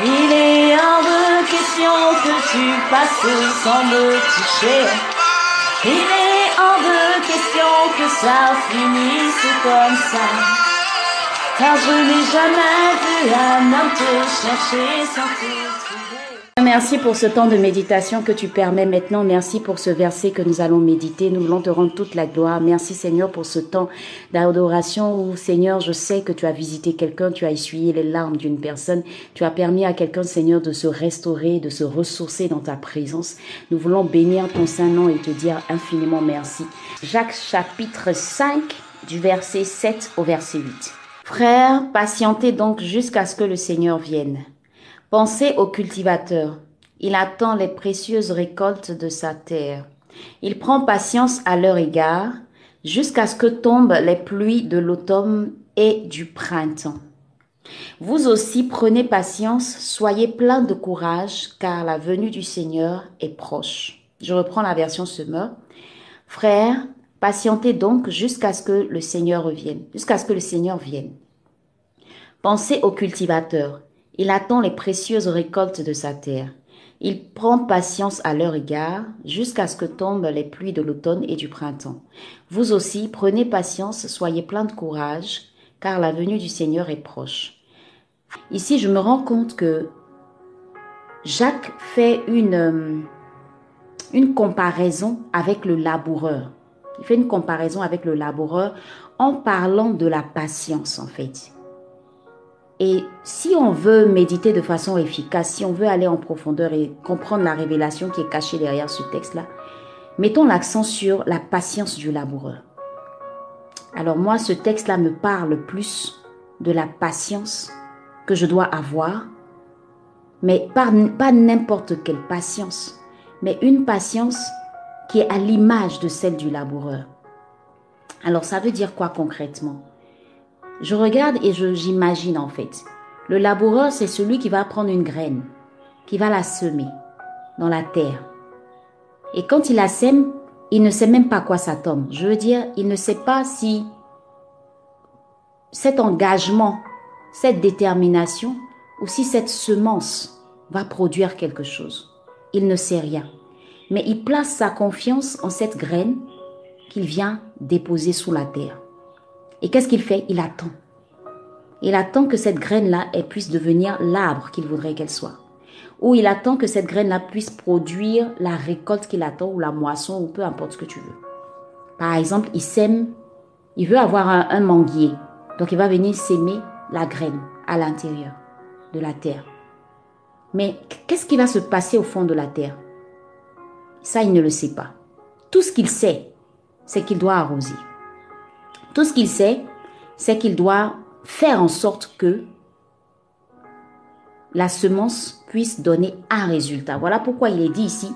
Il est hors de question que tu passes sans me toucher. Il est hors de question que ça finisse comme ça. Car je n'ai jamais vu un homme te chercher sans te trouver. Merci pour ce temps de méditation que tu permets maintenant. Merci pour ce verset que nous allons méditer. Nous voulons te rendre toute la gloire. Merci Seigneur pour ce temps d'adoration où Seigneur, je sais que tu as visité quelqu'un, tu as essuyé les larmes d'une personne. Tu as permis à quelqu'un Seigneur de se restaurer, de se ressourcer dans ta présence. Nous voulons bénir ton saint nom et te dire infiniment merci. Jacques chapitre 5 du verset 7 au verset 8. Frères, patientez donc jusqu'à ce que le Seigneur vienne. Pensez au cultivateur. Il attend les précieuses récoltes de sa terre. Il prend patience à leur égard jusqu'à ce que tombent les pluies de l'automne et du printemps. Vous aussi prenez patience, soyez plein de courage, car la venue du Seigneur est proche. Je reprends la version Semeur. Frères, patientez donc jusqu'à ce que le Seigneur revienne, jusqu'à ce que le Seigneur vienne. Pensez au cultivateur. Il attend les précieuses récoltes de sa terre. Il prend patience à leur égard jusqu'à ce que tombent les pluies de l'automne et du printemps. Vous aussi, prenez patience, soyez plein de courage, car la venue du Seigneur est proche. Ici, je me rends compte que Jacques fait une, euh, une comparaison avec le laboureur. Il fait une comparaison avec le laboureur en parlant de la patience, en fait. Et si on veut méditer de façon efficace, si on veut aller en profondeur et comprendre la révélation qui est cachée derrière ce texte-là, mettons l'accent sur la patience du laboureur. Alors moi, ce texte-là me parle plus de la patience que je dois avoir, mais pas, n'importe quelle patience, mais une patience qui est à l'image de celle du laboureur. Alors ça veut dire quoi concrètement? Je regarde et j'imagine en fait. Le laboureur, c'est celui qui va prendre une graine, qui va la semer dans la terre. Et quand il la sème, il ne sait même pas quoi ça tombe. Je veux dire, il ne sait pas si cet engagement, cette détermination ou si cette semence va produire quelque chose. Il ne sait rien. Mais il place sa confiance en cette graine qu'il vient déposer sous la terre. Et qu'est-ce qu'il fait? Il attend. Il attend que cette graine-là puisse devenir l'arbre qu'il voudrait qu'elle soit. Ou il attend que cette graine-là puisse produire la récolte qu'il attend, ou la moisson, ou peu importe ce que tu veux. Par exemple, il sème, il veut avoir un, manguier. Donc il va venir s'aimer la graine à l'intérieur de la terre. Mais qu'est-ce qui va se passer au fond de la terre? Ça, il ne le sait pas. Tout ce qu'il sait, c'est qu'il doit arroser. Tout ce qu'il sait, c'est qu'il doit faire en sorte que la semence puisse donner un résultat. Voilà pourquoi il est dit ici,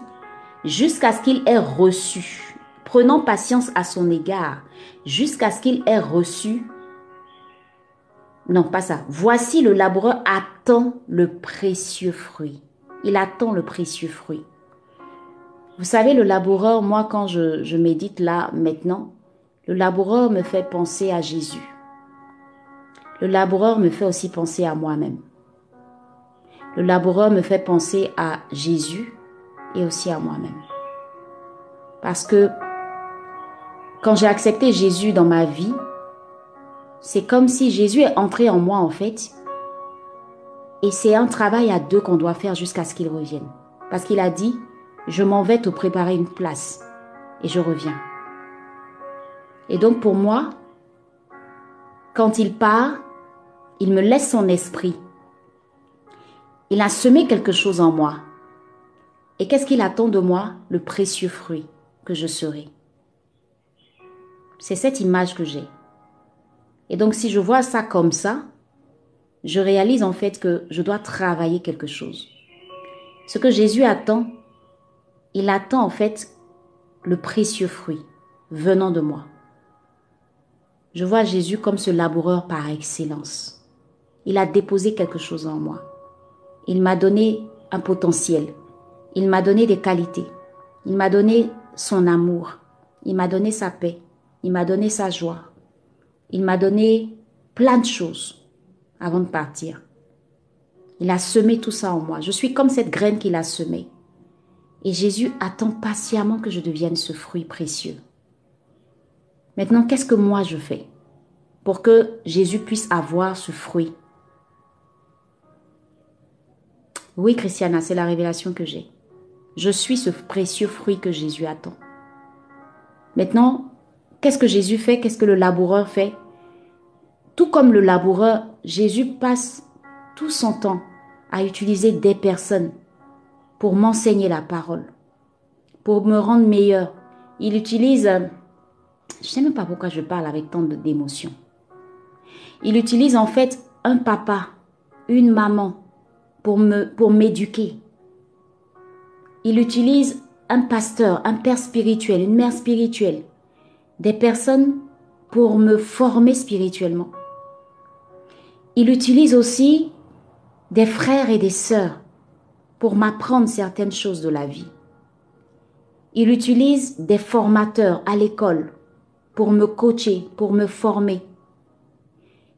jusqu'à ce qu'il ait reçu, prenant patience à son égard, jusqu'à ce qu'il ait reçu. Non, pas ça. Voici le laboureur attend le précieux fruit. Il attend le précieux fruit. Vous savez, le laboureur, moi, quand je, je médite là maintenant, le laboureur me fait penser à Jésus. Le laboureur me fait aussi penser à moi-même. Le laboureur me fait penser à Jésus et aussi à moi-même. Parce que quand j'ai accepté Jésus dans ma vie, c'est comme si Jésus est entré en moi en fait. Et c'est un travail à deux qu'on doit faire jusqu'à ce qu'il revienne. Parce qu'il a dit, je m'en vais te préparer une place et je reviens. Et donc pour moi, quand il part, il me laisse son esprit. Il a semé quelque chose en moi. Et qu'est-ce qu'il attend de moi? Le précieux fruit que je serai. C'est cette image que j'ai. Et donc si je vois ça comme ça, je réalise en fait que je dois travailler quelque chose. Ce que Jésus attend, il attend en fait le précieux fruit venant de moi. Je vois Jésus comme ce laboureur par excellence. Il a déposé quelque chose en moi. Il m'a donné un potentiel. Il m'a donné des qualités. Il m'a donné son amour. Il m'a donné sa paix. Il m'a donné sa joie. Il m'a donné plein de choses avant de partir. Il a semé tout ça en moi. Je suis comme cette graine qu'il a semée. Et Jésus attend patiemment que je devienne ce fruit précieux. Maintenant, qu'est-ce que moi je fais pour que Jésus puisse avoir ce fruit? Oui, Christiana, c'est la révélation que j'ai. Je suis ce précieux fruit que Jésus attend. Maintenant, qu'est-ce que Jésus fait? Qu'est-ce que le laboureur fait? Tout comme le laboureur, Jésus passe tout son temps à utiliser des personnes pour m'enseigner la parole, pour me rendre meilleur. Il utilise, je ne sais même pas pourquoi je parle avec tant d'émotion. Il utilise en fait un papa, une maman pour me pour m'éduquer. Il utilise un pasteur, un père spirituel, une mère spirituelle, des personnes pour me former spirituellement. Il utilise aussi des frères et des sœurs pour m'apprendre certaines choses de la vie. Il utilise des formateurs à l'école pour me coacher, pour me former.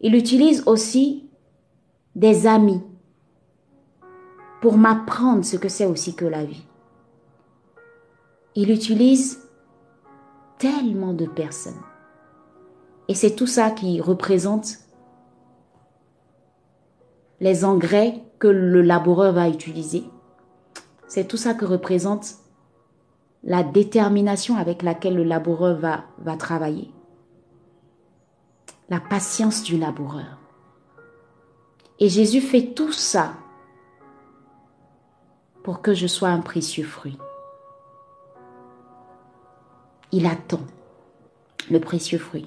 Il utilise aussi des amis pour m'apprendre ce que c'est aussi que la vie. Il utilise tellement de personnes. Et c'est tout ça qui représente les engrais que le laboureur va utiliser. C'est tout ça que représente la détermination avec laquelle le laboureur va, va travailler. La patience du laboureur. Et Jésus fait tout ça pour que je sois un précieux fruit. Il attend le précieux fruit.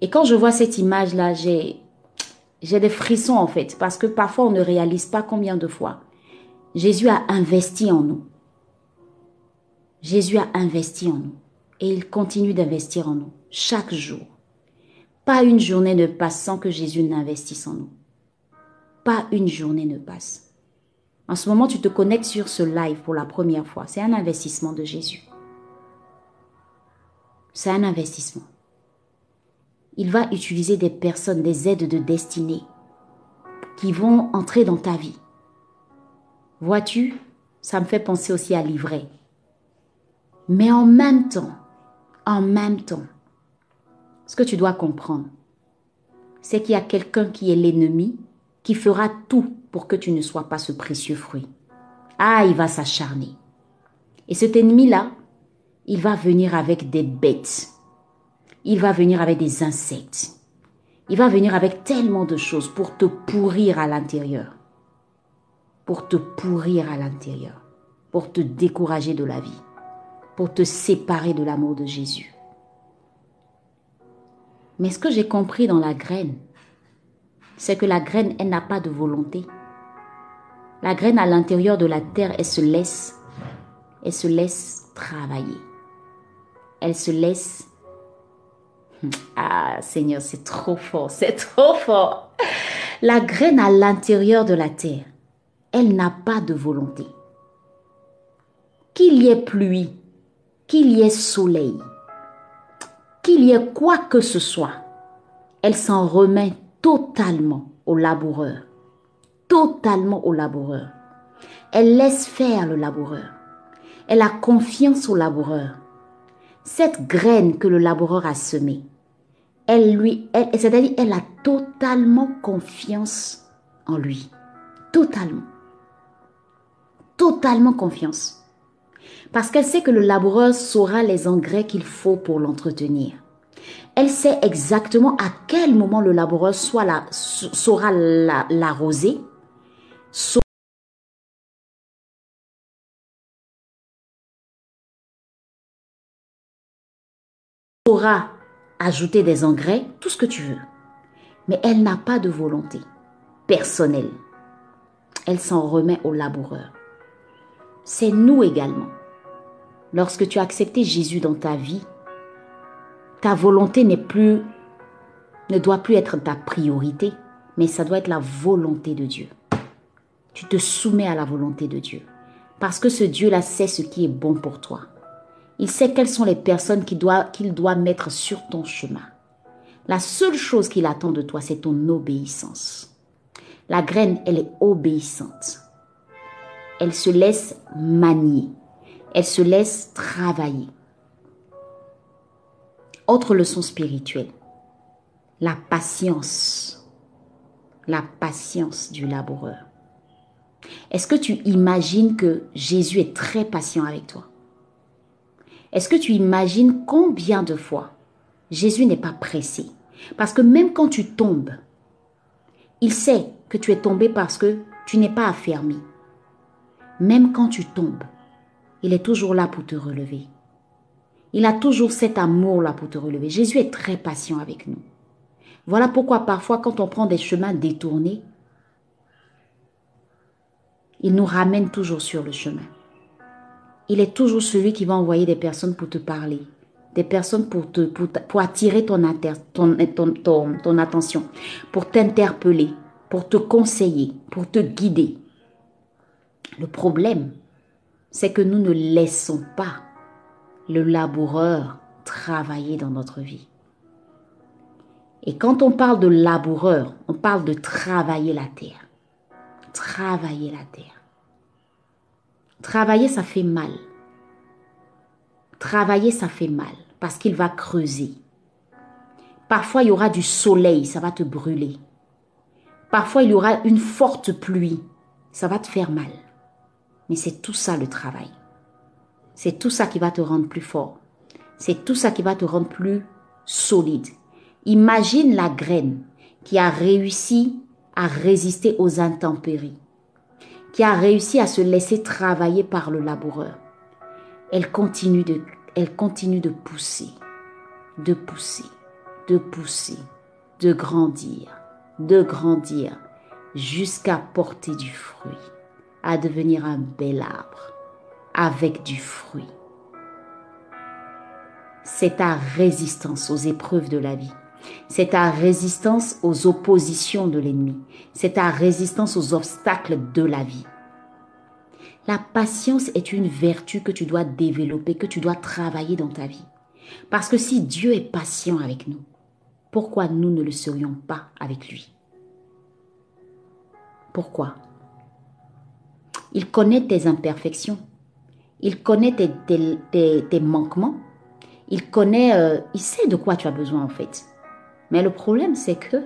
Et quand je vois cette image-là, j'ai j'ai des frissons en fait, parce que parfois on ne réalise pas combien de fois Jésus a investi en nous. Jésus a investi en nous et il continue d'investir en nous chaque jour. Pas une journée ne passe sans que Jésus n'investisse en nous. Pas une journée ne passe. En ce moment, tu te connectes sur ce live pour la première fois. C'est un investissement de Jésus. C'est un investissement il va utiliser des personnes, des aides de destinée qui vont entrer dans ta vie. Vois-tu, ça me fait penser aussi à l'ivraie. Mais en même temps, en même temps, ce que tu dois comprendre, c'est qu'il y a quelqu'un qui est l'ennemi qui fera tout pour que tu ne sois pas ce précieux fruit. Ah, il va s'acharner. Et cet ennemi-là, il va venir avec des bêtes il va venir avec des insectes. Il va venir avec tellement de choses pour te pourrir à l'intérieur. Pour te pourrir à l'intérieur. Pour te décourager de la vie. Pour te séparer de l'amour de Jésus. Mais ce que j'ai compris dans la graine, c'est que la graine, elle n'a pas de volonté. La graine à l'intérieur de la terre, elle se laisse, elle se laisse travailler. Elle se laisse ah, Seigneur, c'est trop fort, c'est trop fort. La graine à l'intérieur de la terre, elle n'a pas de volonté. Qu'il y ait pluie, qu'il y ait soleil, qu'il y ait quoi que ce soit, elle s'en remet totalement au laboureur. Totalement au laboureur. Elle laisse faire le laboureur. Elle a confiance au laboureur. Cette graine que le laboureur a semée, elle lui, c'est-à-dire elle a totalement confiance en lui. Totalement. Totalement confiance. Parce qu'elle sait que le laboureur saura les engrais qu'il faut pour l'entretenir. Elle sait exactement à quel moment le laboureur saura l'arroser, saura ajouter des engrais, tout ce que tu veux. Mais elle n'a pas de volonté personnelle. Elle s'en remet au laboureur. C'est nous également. Lorsque tu as accepté Jésus dans ta vie, ta volonté ne doit plus être ta priorité, mais ça doit être la volonté de Dieu. Tu te soumets à la volonté de Dieu. Parce que ce Dieu-là sait ce qui est bon pour toi. Il sait quelles sont les personnes qu'il doit mettre sur ton chemin. La seule chose qu'il attend de toi, c'est ton obéissance. La graine, elle est obéissante. Elle se laisse manier. Elle se laisse travailler. Autre leçon spirituelle. La patience. La patience du laboureur. Est-ce que tu imagines que Jésus est très patient avec toi? Est-ce que tu imagines combien de fois Jésus n'est pas pressé? Parce que même quand tu tombes, il sait que tu es tombé parce que tu n'es pas affermi. Même quand tu tombes, il est toujours là pour te relever. Il a toujours cet amour-là pour te relever. Jésus est très patient avec nous. Voilà pourquoi parfois quand on prend des chemins détournés, il nous ramène toujours sur le chemin. Il est toujours celui qui va envoyer des personnes pour te parler, des personnes pour, te, pour, attirer ton, attention, pour t'interpeller, pour te conseiller, pour te guider. Le problème, c'est que nous ne laissons pas le laboureur travailler dans notre vie. Et quand on parle de laboureur, on parle de travailler la terre. Travailler la terre. Travailler, ça fait mal. Travailler, ça fait mal parce qu'il va creuser. Parfois, il y aura du soleil, ça va te brûler. Parfois, il y aura une forte pluie, ça va te faire mal. Mais c'est tout ça le travail. C'est tout ça qui va te rendre plus fort. C'est tout ça qui va te rendre plus solide. Imagine la graine qui a réussi à résister aux intempéries, qui a réussi à se laisser travailler par le laboureur. Elle continue de, pousser, de pousser, de pousser, de grandir, de grandir jusqu'à porter du fruit, à devenir un bel arbre avec du fruit. C'est ta résistance aux épreuves de la vie. C'est ta résistance aux oppositions de l'ennemi. C'est ta résistance aux obstacles de la vie. La patience est une vertu que tu dois développer, que tu dois travailler dans ta vie. Parce que si Dieu est patient avec nous, pourquoi nous ne le serions pas avec lui? Pourquoi? Il connaît tes imperfections. Il connaît tes, manquements. Il connaît, euh, il sait de quoi tu as besoin en fait. Mais le problème, c'est que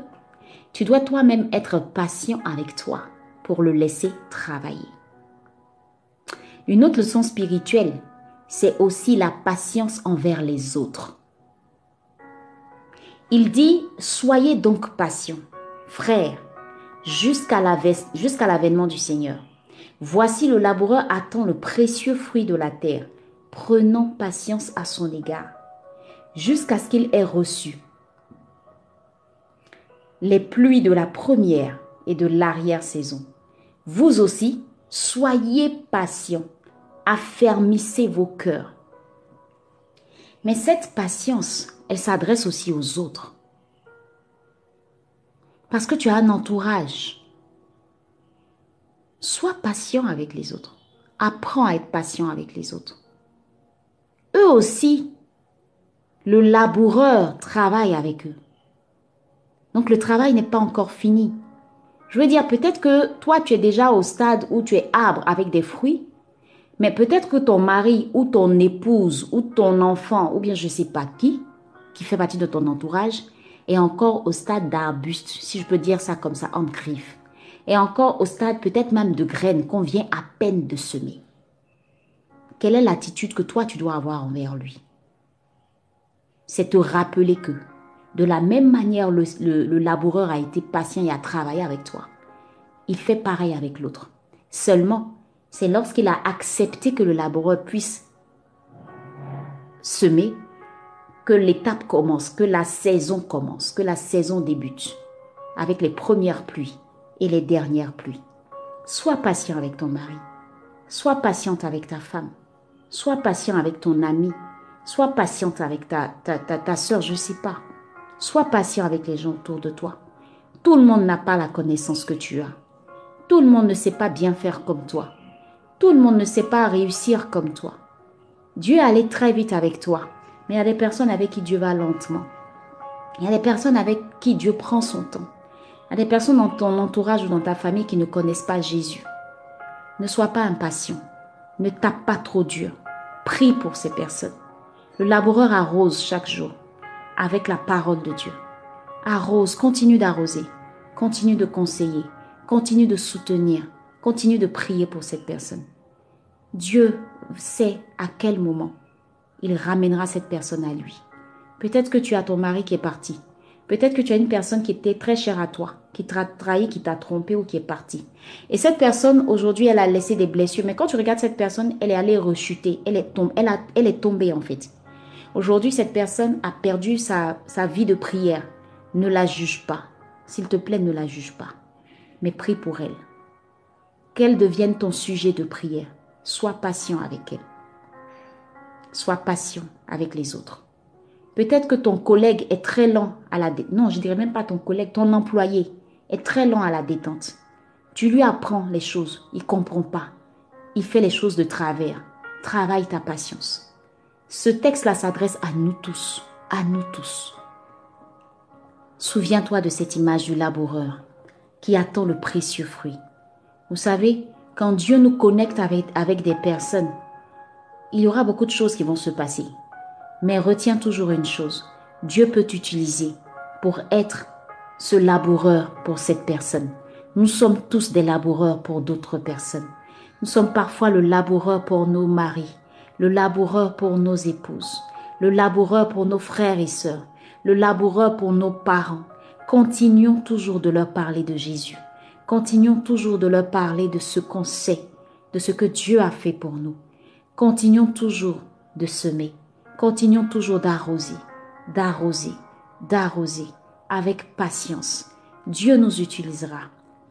tu dois toi-même être patient avec toi pour le laisser travailler. Une autre leçon spirituelle, c'est aussi la patience envers les autres. Il dit, soyez donc patients, frères, jusqu'à l'avènement du Seigneur. Voici le laboureur attend le précieux fruit de la terre, prenant patience à son égard, jusqu'à ce qu'il ait reçu les pluies de la première et de l'arrière-saison. Vous aussi, soyez patients, affermissez vos cœurs. Mais cette patience, elle s'adresse aussi aux autres. Parce que tu as un entourage Sois patient avec les autres. Apprends à être patient avec les autres. Eux aussi, le laboureur travaille avec eux. Donc le travail n'est pas encore fini. Je veux dire, peut-être que toi, tu es déjà au stade où tu es arbre avec des fruits, mais peut-être que ton mari ou ton épouse ou ton enfant, ou bien je ne sais pas qui, qui fait partie de ton entourage, est encore au stade d'arbuste, si je peux dire ça comme ça, en griffe et encore au stade peut-être même de graines qu'on vient à peine de semer. Quelle est l'attitude que toi tu dois avoir envers lui? C'est te rappeler que de la même manière le, le laboureur a été patient et a travaillé avec toi. Il fait pareil avec l'autre. Seulement, c'est lorsqu'il a accepté que le laboureur puisse semer que l'étape commence, que la saison commence, que la saison débute avec les premières pluies et les dernières pluies. Sois patient avec ton mari. Sois patiente avec ta femme. Sois patient avec ton ami. Sois patiente avec ta, ta, ta, soeur, je ne sais pas. Sois patient avec les gens autour de toi. Tout le monde n'a pas la connaissance que tu as. Tout le monde ne sait pas bien faire comme toi. Tout le monde ne sait pas réussir comme toi. Dieu allait très vite avec toi, mais il y a des personnes avec qui Dieu va lentement. Il y a des personnes avec qui Dieu prend son temps. À des personnes dans ton entourage ou dans ta famille qui ne connaissent pas Jésus. Ne sois pas impatient. Ne tape pas trop dur. Prie pour ces personnes. Le laboureur arrose chaque jour avec la parole de Dieu. Arrose, continue d'arroser, continue de conseiller, continue de soutenir, continue de prier pour cette personne. Dieu sait à quel moment il ramènera cette personne à lui. Peut-être que tu as ton mari qui est parti. Peut-être que tu as une personne qui était très chère à toi, qui t'a trahi, qui t'a trompé ou qui est partie. Et cette personne, aujourd'hui, elle a laissé des blessures. Mais quand tu regardes cette personne, elle est allée rechuter. Elle est, tombée, elle, est tombée, en fait. Aujourd'hui, cette personne a perdu sa vie de prière. Ne la juge pas. S'il te plaît, ne la juge pas. Mais prie pour elle. Qu'elle devienne ton sujet de prière. Sois patient avec elle. Sois patient avec les autres. Peut-être que ton collègue est très lent à la détente. Non, je dirais même pas ton collègue, ton employé est très lent à la détente. Tu lui apprends les choses, il comprend pas. Il fait les choses de travers. Travaille ta patience. Ce texte-là s'adresse à nous tous, à nous tous. Souviens-toi de cette image du laboureur qui attend le précieux fruit. Vous savez, quand Dieu nous connecte avec, avec des personnes, il y aura beaucoup de choses qui vont se passer. Mais retiens toujours une chose, Dieu peut t'utiliser pour être ce laboureur pour cette personne. Nous sommes tous des laboureurs pour d'autres personnes. Nous sommes parfois le laboureur pour nos maris, le laboureur pour nos épouses, le laboureur pour nos frères et sœurs, le laboureur pour nos parents. Continuons toujours de leur parler de Jésus. Continuons toujours de leur parler de ce qu'on sait, de ce que Dieu a fait pour nous. Continuons toujours de semer. Continuons toujours d'arroser, d'arroser, d'arroser avec patience. Dieu nous utilisera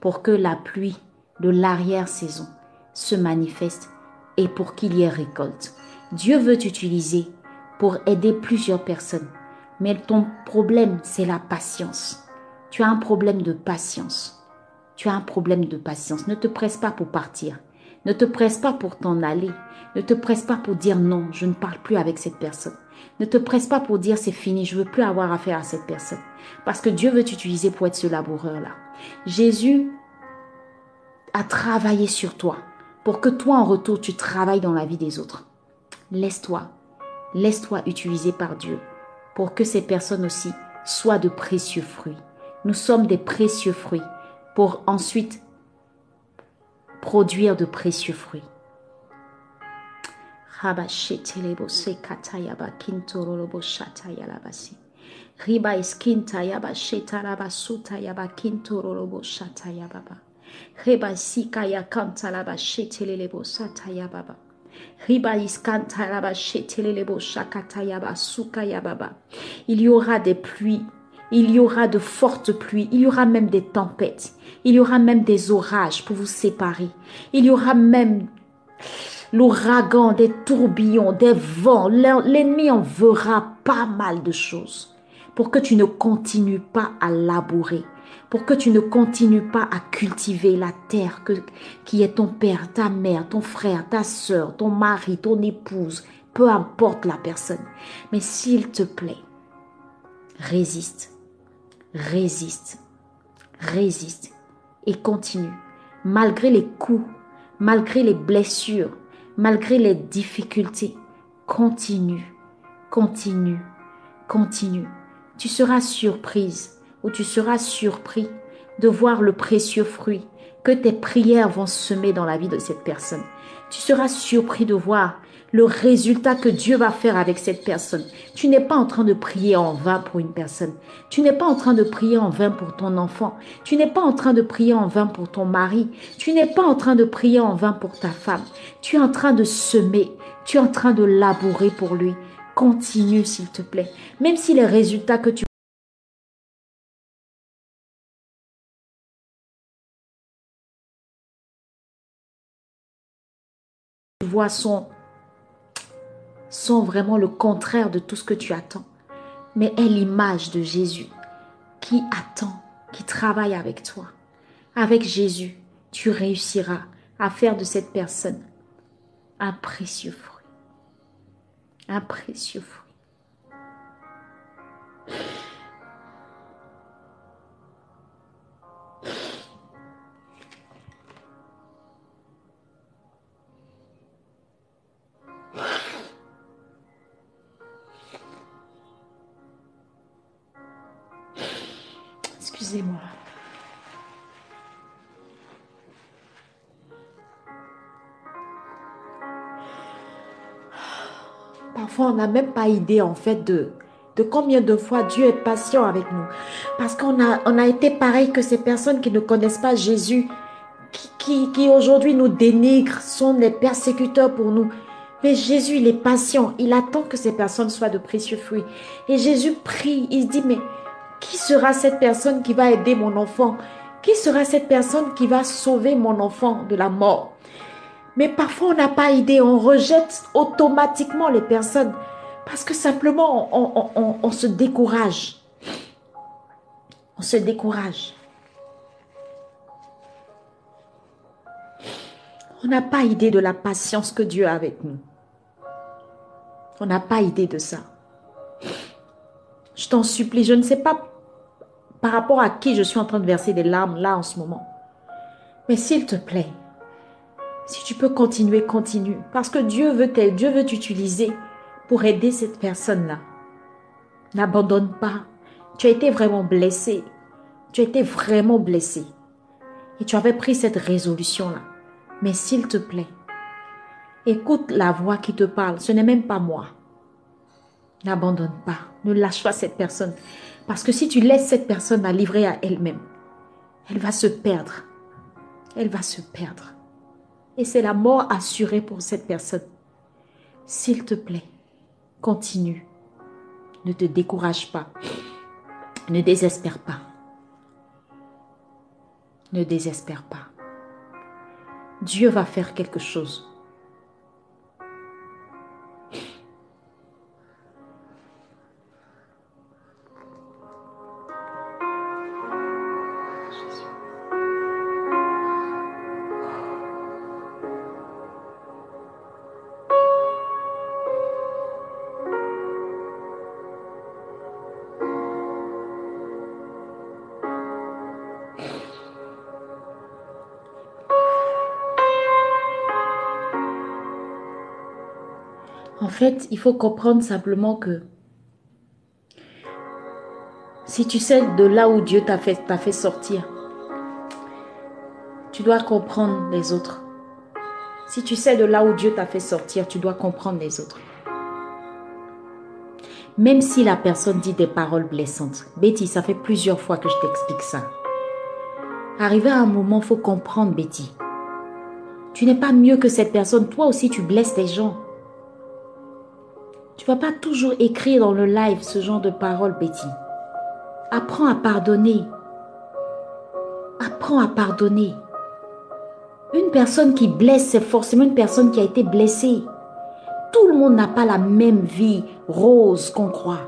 pour que la pluie de l'arrière-saison se manifeste et pour qu'il y ait récolte. Dieu veut t'utiliser pour aider plusieurs personnes. Mais ton problème, c'est la patience. Tu as un problème de patience. Tu as un problème de patience. Ne te presse pas pour partir. Ne te presse pas pour t'en aller. Ne te presse pas pour dire non, je ne parle plus avec cette personne. Ne te presse pas pour dire c'est fini, je veux plus avoir affaire à cette personne. Parce que Dieu veut t'utiliser pour être ce laboureur-là. Jésus a travaillé sur toi pour que toi en retour tu travailles dans la vie des autres. Laisse-toi, laisse-toi utiliser par Dieu pour que ces personnes aussi soient de précieux fruits. Nous sommes des précieux fruits pour ensuite produire de précieux fruits. Rabashetelebo se katayaba kintorolobo shatayalabasi. Riba iskinta yaba shetaraba suta yaba kintorolobo shatayababa. Riba sika ya kanta laba shetelelebo satayababa. Riba iskanta laba shetelelebo shakatayaba suka yababa. Il y aura des pluies il y aura de fortes pluies, il y aura même des tempêtes, il y aura même des orages pour vous séparer, il y aura même l'ouragan, des tourbillons, des vents. L'ennemi en verra pas mal de choses pour que tu ne continues pas à labourer, pour que tu ne continues pas à cultiver la terre que, qui est ton père, ta mère, ton frère, ta soeur, ton mari, ton épouse, peu importe la personne. Mais s'il te plaît, résiste résiste, résiste et continue. Malgré les coups, malgré les blessures, malgré les difficultés, continue, continue, continue. Tu seras surprise ou tu seras surpris de voir le précieux fruit tes prières vont semer dans la vie de cette personne. Tu seras surpris de voir le résultat que Dieu va faire avec cette personne. Tu n'es pas en train de prier en vain pour une personne. Tu n'es pas en train de prier en vain pour ton enfant. Tu n'es pas en train de prier en vain pour ton mari. Tu n'es pas en train de prier en vain pour ta femme. Tu es en train de semer. Tu es en train de labourer pour lui. Continue, s'il te plaît. Même si les résultats que tu vois sont sont vraiment le contraire de tout ce que tu attends, mais est l'image de Jésus qui attend, qui travaille avec toi. Avec Jésus, tu réussiras à faire de cette personne un précieux fruit. Un précieux fruit. Excusez-moi. Parfois, on n'a même pas idée en fait de, de combien de fois Dieu est patient avec nous. Parce qu'on a, on a été pareil que ces personnes qui ne connaissent pas Jésus, qui, qui, aujourd'hui nous dénigrent, sont des persécuteurs pour nous. Mais Jésus, il est patient. Il attend que ces personnes soient de précieux fruits. Et Jésus prie. Il dit, mais qui sera cette personne qui va aider mon enfant? Qui sera cette personne qui va sauver mon enfant de la mort? Mais parfois, on n'a pas idée. On rejette automatiquement les personnes parce que simplement, on, se décourage. On se décourage. On n'a pas idée de la patience que Dieu a avec nous. On n'a pas idée de ça. Je t'en supplie, je ne sais pas par rapport à qui je suis en train de verser des larmes là en ce moment. Mais s'il te plaît, si tu peux continuer, continue. Parce que Dieu veut Dieu veut t'utiliser pour aider cette personne-là. N'abandonne pas. Tu as été vraiment blessé. Tu as été vraiment blessé. Et tu avais pris cette résolution-là. Mais s'il te plaît, écoute la voix qui te parle. Ce n'est même pas moi. N'abandonne pas. Ne lâche pas cette personne. Parce que si tu laisses cette personne à livrer à elle-même, elle va se perdre. Elle va se perdre. Et c'est la mort assurée pour cette personne. S'il te plaît, Continue. Ne te décourage pas. Ne désespère pas. Ne désespère pas. Dieu va faire quelque chose. Fait, il faut comprendre simplement que si tu sais de là où Dieu t'a fait, sortir, tu dois comprendre les autres. Si tu sais de là où Dieu t'a fait sortir, tu dois comprendre les autres. Même si la personne dit des paroles blessantes. Betty, ça fait plusieurs fois que je t'explique ça. Arrivé à un moment, faut comprendre, Betty. Tu n'es pas mieux que cette personne. Toi aussi, tu blesses les gens. Tu vas pas toujours écrire dans le live ce genre de paroles, Betty. Apprends à pardonner. Apprends à pardonner. Une personne qui blesse, c'est forcément une personne qui a été blessée. Tout le monde n'a pas la même vie rose qu'on croit.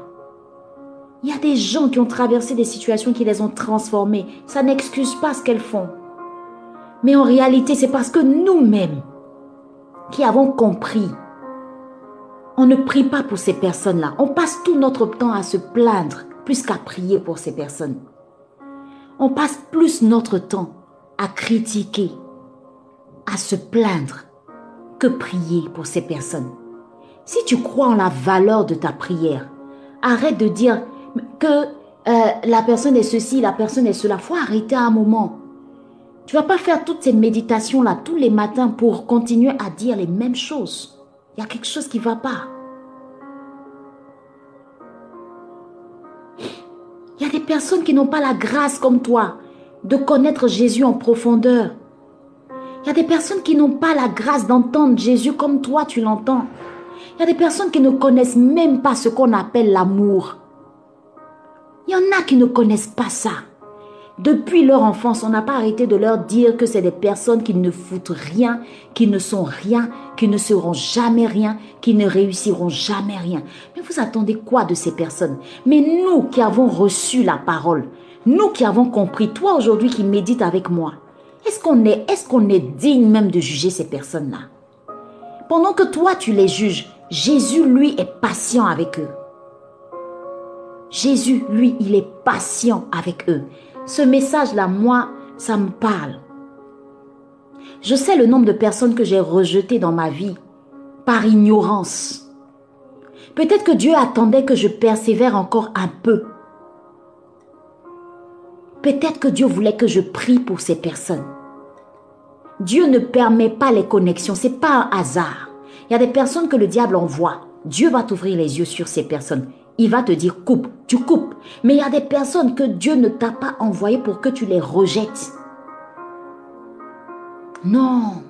Il y a des gens qui ont traversé des situations qui les ont transformées. Ça n'excuse pas ce qu'elles font. Mais en réalité, c'est parce que nous-mêmes qui avons compris on ne prie pas pour ces personnes-là. On passe tout notre temps à se plaindre plus qu'à prier pour ces personnes. On passe plus notre temps à critiquer, à se plaindre, que prier pour ces personnes. Si tu crois en la valeur de ta prière, arrête de dire que euh, la personne est ceci, la personne est cela. Faut arrêter un moment. Tu vas pas faire toutes ces méditations-là tous les matins pour continuer à dire les mêmes choses. Il y a quelque chose qui ne va pas. Il y a des personnes qui n'ont pas la grâce comme toi de connaître Jésus en profondeur. Il y a des personnes qui n'ont pas la grâce d'entendre Jésus comme toi tu l'entends. Il y a des personnes qui ne connaissent même pas ce qu'on appelle l'amour. Il y en a qui ne connaissent pas ça. Depuis leur enfance, on n'a pas arrêté de leur dire que c'est des personnes qui ne foutent rien, qui ne sont rien, qui ne seront jamais rien, qui ne réussiront jamais rien. Mais vous attendez quoi de ces personnes? Mais nous qui avons reçu la parole, nous qui avons compris, toi aujourd'hui qui médites avec moi, est-ce qu'on est, est, qu'on est digne même de juger ces personnes-là? Pendant que toi tu les juges, Jésus lui est patient avec eux. Jésus, lui, il est patient avec eux. Ce message-là, moi, ça me parle. Je sais le nombre de personnes que j'ai rejetées dans ma vie par ignorance. Peut-être que Dieu attendait que je persévère encore un peu Peut-être que Dieu voulait que je prie pour ces personnes. Dieu ne permet pas les connexions, c'est pas un hasard. Il y a des personnes que le diable envoie. Dieu va t'ouvrir les yeux sur ces personnes. Il va te dire coupe, tu coupes. Mais il y a des personnes que Dieu ne t'a pas envoyées pour que tu les rejettes. Non.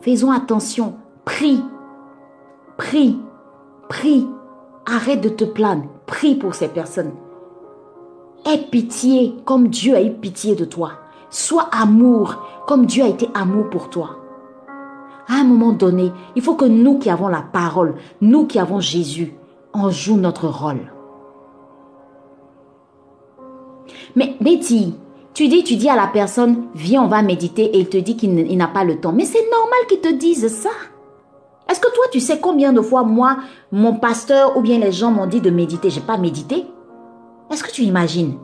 Faisons attention. Prie. Prie. Prie. Arrête de te plaindre. Prie pour ces personnes. Aie pitié comme Dieu a eu pitié de toi. Sois amour comme Dieu a été amour pour toi. À un moment donné, il faut que nous qui avons la parole, nous qui avons Jésus, on joue notre rôle. Mais Betty, tu dis, tu dis à la personne, viens, on va méditer, et il te dit qu'il n'a pas le temps. Mais c'est normal qu'il te dise ça. Est-ce que toi, tu sais combien de fois, moi, mon pasteur ou bien les gens m'ont dit de méditer, j'ai pas médité Est-ce que tu imagines?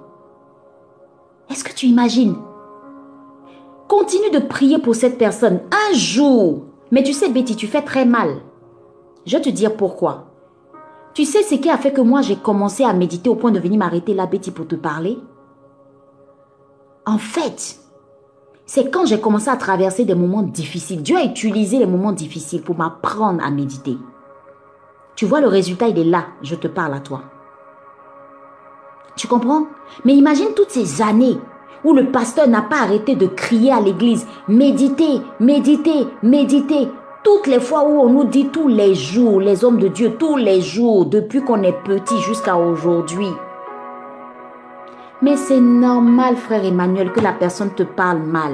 Est-ce que tu imagines? Continue de prier pour cette personne un jour. Mais tu sais, Betty, tu fais très mal. Je vais te dire pourquoi. Tu sais ce qui a fait que moi j'ai commencé à méditer au point de venir m'arrêter là, Betty, pour te parler? En fait, c'est quand j'ai commencé à traverser des moments difficiles. Dieu a utilisé les moments difficiles pour m'apprendre à méditer. Tu vois, le résultat, il est là. Je te parle à toi. Tu comprends? Mais imagine toutes ces années où le pasteur n'a pas arrêté de crier à l'église, méditez, méditez, méditez. Toutes les fois où on nous dit tous les jours, les hommes de Dieu, tous les jours, depuis qu'on est petit jusqu'à aujourd'hui. Mais c'est normal, frère Emmanuel, que la personne te parle mal.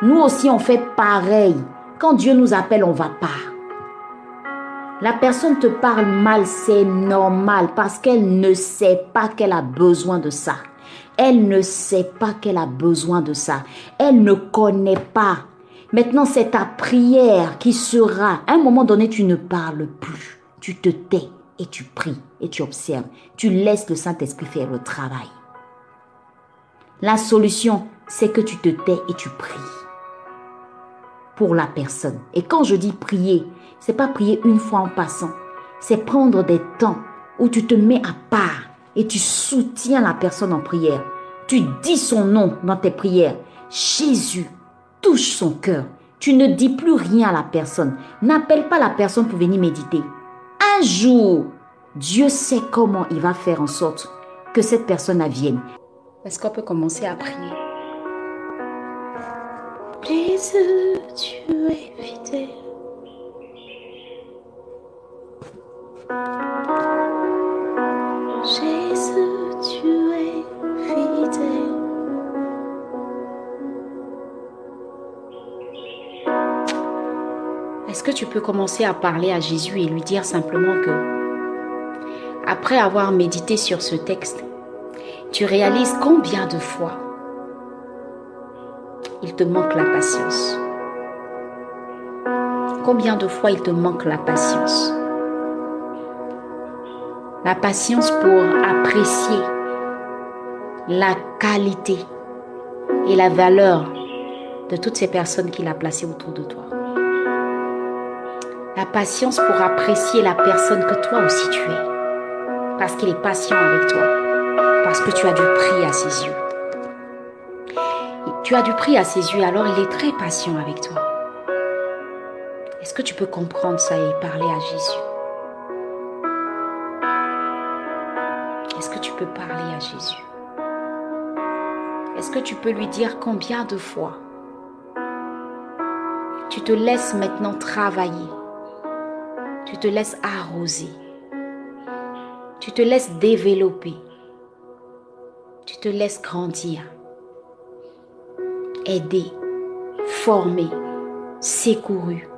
Nous aussi, on fait pareil. Quand Dieu nous appelle, on va pas. La personne te parle mal, c'est normal parce qu'elle ne sait pas qu'elle a besoin de ça. Elle ne sait pas qu'elle a besoin de ça. Elle ne connaît pas. Maintenant, c'est ta prière qui sera. À un moment donné, tu ne parles plus. Tu te tais et tu pries et tu observes. Tu laisses le Saint-Esprit faire le travail. La solution, c'est que tu te tais et tu pries pour la personne. Et quand je dis prier, c'est pas prier une fois en passant. C'est prendre des temps où tu te mets à part et tu soutiens la personne en prière. Tu dis son nom dans tes prières. Jésus touche son cœur. Tu ne dis plus rien à la personne. N'appelle pas la personne pour venir méditer. Un jour, Dieu sait comment il va faire en sorte que cette personne vienne. Est-ce qu'on peut commencer à prier? Jésus, tu es fidèle. Jésus, tu es Est-ce que tu peux commencer à parler à Jésus et lui dire simplement que, après avoir médité sur ce texte, tu réalises combien de fois il te manque la patience? Combien de fois il te manque la patience? La patience pour apprécier la qualité et la valeur de toutes ces personnes qu'il a placées autour de toi. La patience pour apprécier la personne que toi aussi tu es. Parce qu'il est patient avec toi. Parce que tu as du prix à ses yeux. Tu as du prix à ses yeux, alors il est très patient avec toi. Est-ce que tu peux comprendre ça et parler à Jésus? Est-ce que tu peux parler à Jésus? Est-ce que tu peux lui dire combien de fois tu te laisses maintenant travailler Tu te laisses arroser. Tu te laisses développer. Tu te laisses grandir. Aider Former Secouru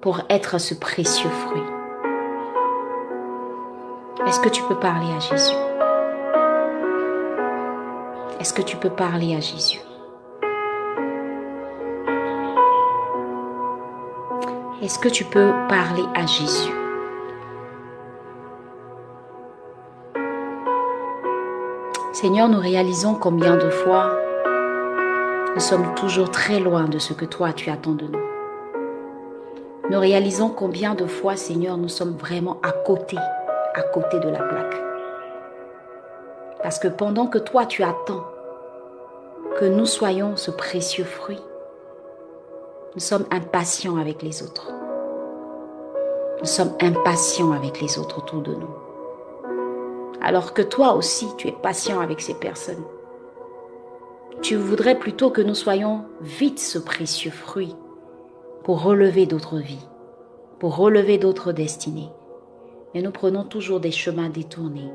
pour être ce précieux fruit. Est-ce que tu peux parler à Jésus? Est-ce que tu peux parler à Jésus? Est-ce que tu peux parler à Jésus? Seigneur, nous réalisons combien de fois nous sommes toujours très loin de ce que toi tu attends de nous. Nous réalisons combien de fois, Seigneur, nous sommes vraiment à côté à côté de la plaque. Parce que pendant que toi tu attends que nous soyons ce précieux fruit, nous sommes impatients avec les autres. Nous sommes impatients avec les autres autour de nous. Alors que toi aussi, tu es patient avec ces personnes. Tu voudrais plutôt que nous soyons vite ce précieux fruit pour relever d'autres vies, pour relever d'autres destinées. Mais nous prenons toujours des chemins détournés.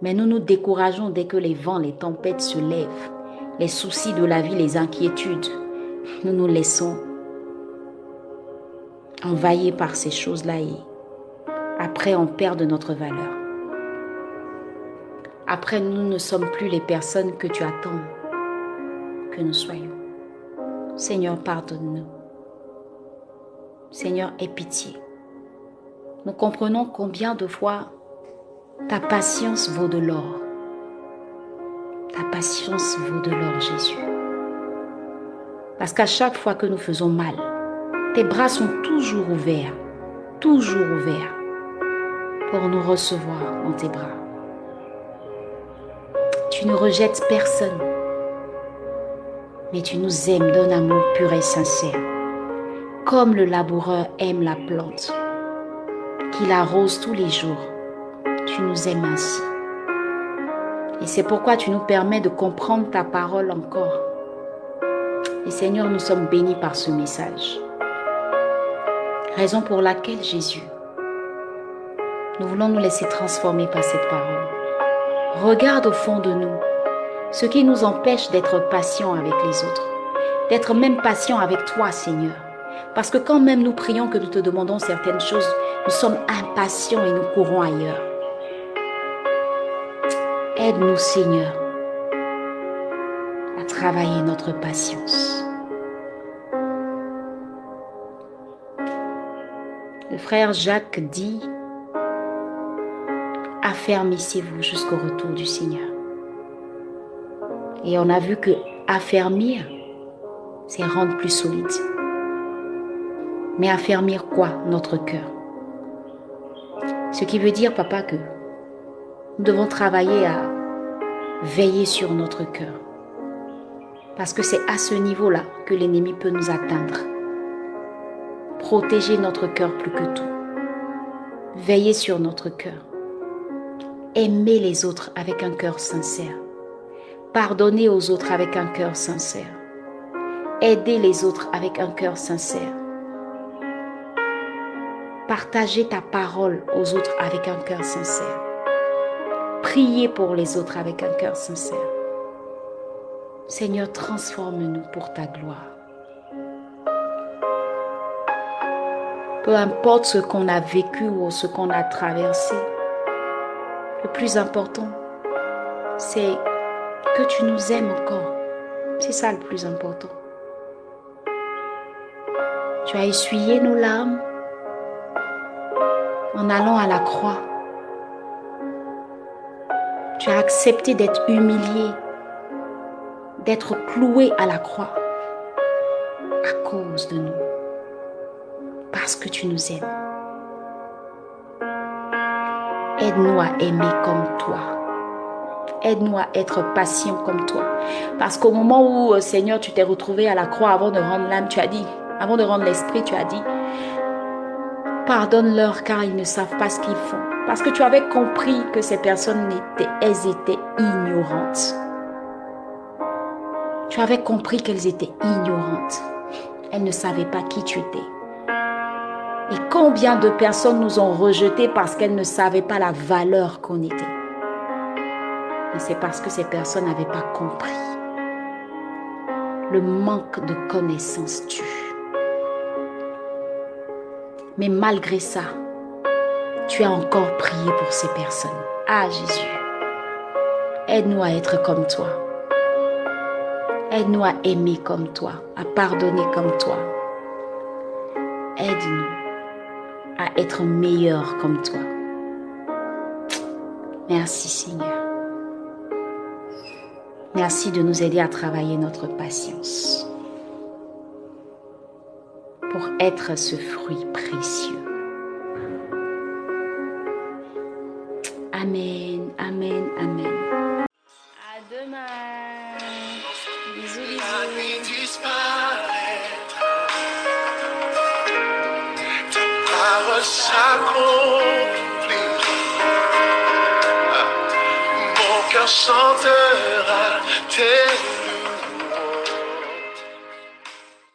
Mais nous nous décourageons dès que les vents, les tempêtes se lèvent, les soucis de la vie, les inquiétudes. Nous nous laissons envahir par ces choses-là et après on perd de notre valeur. Après nous ne sommes plus les personnes que tu attends que nous soyons. Seigneur, pardonne-nous. Seigneur, aie pitié. Nous comprenons combien de fois ta patience vaut de l'or. Ta patience vaut de l'or, Jésus. Parce qu'à chaque fois que nous faisons mal, tes bras sont toujours ouverts, toujours ouverts, pour nous recevoir dans tes bras. Tu ne rejettes personne, mais tu nous aimes d'un amour pur et sincère, comme le laboureur aime la plante, qu'il arrose tous les jours. Tu nous aimes ainsi. Et c'est pourquoi tu nous permets de comprendre ta parole encore. Et Seigneur, nous sommes bénis par ce message. Raison pour laquelle Jésus, nous voulons nous laisser transformer par cette parole. Regarde au fond de nous ce qui nous empêche d'être patients avec les autres, d'être même patients avec toi, Seigneur. Parce que quand même nous prions que nous te demandons certaines choses, nous sommes impatients et nous courons ailleurs. Aide-nous, Seigneur, travailler notre patience. Le frère Jacques dit, affermissez-vous jusqu'au retour du Seigneur. Et on a vu que affermir, c'est rendre plus solide. Mais affermir quoi Notre cœur? Ce qui veut dire, papa, que nous devons travailler à veiller sur notre cœur. Parce que c'est à ce niveau-là que l'ennemi peut nous atteindre. Protéger notre cœur plus que tout. Veiller sur notre cœur. Aimer les autres avec un cœur sincère. Pardonner aux autres avec un cœur sincère. Aider les autres avec un cœur sincère. Partager ta parole aux autres avec un cœur sincère. Prier pour les autres avec un cœur sincère. Seigneur, transforme-nous pour ta gloire. Peu importe ce qu'on a vécu ou ce qu'on a traversé, le plus important, c'est que tu nous aimes encore. C'est ça le plus important. Tu as essuyé nos larmes en allant à la croix. Tu as accepté d'être humilié, d'être cloué à la croix à cause de nous, parce que tu nous aimes. Aide-nous à aimer comme toi. Aide-nous à être patient comme toi. Parce qu'au moment où, euh, Seigneur, tu t'es retrouvé à la croix avant de rendre l'âme, tu as dit, avant de rendre l'esprit, tu as dit, pardonne-leur car ils ne savent pas ce qu'ils font. Parce que tu avais compris que ces personnes étaient, elles étaient ignorantes. Tu avais compris qu'elles étaient ignorantes. Elles ne savaient pas qui tu étais. Et combien de personnes nous ont rejetés parce qu'elles ne savaient pas la valeur qu'on était. Et c'est parce que ces personnes n'avaient pas compris. Le manque de connaissance tue. Mais malgré ça, tu as encore prié pour ces personnes. Ah Jésus, aide-nous à être comme toi. Aide-nous à aimer comme toi, à pardonner comme toi. Aide-nous à être meilleurs comme toi. Merci Seigneur. Merci de nous aider à travailler notre patience pour être ce fruit précieux. Amen, amen, amen. Chantera tes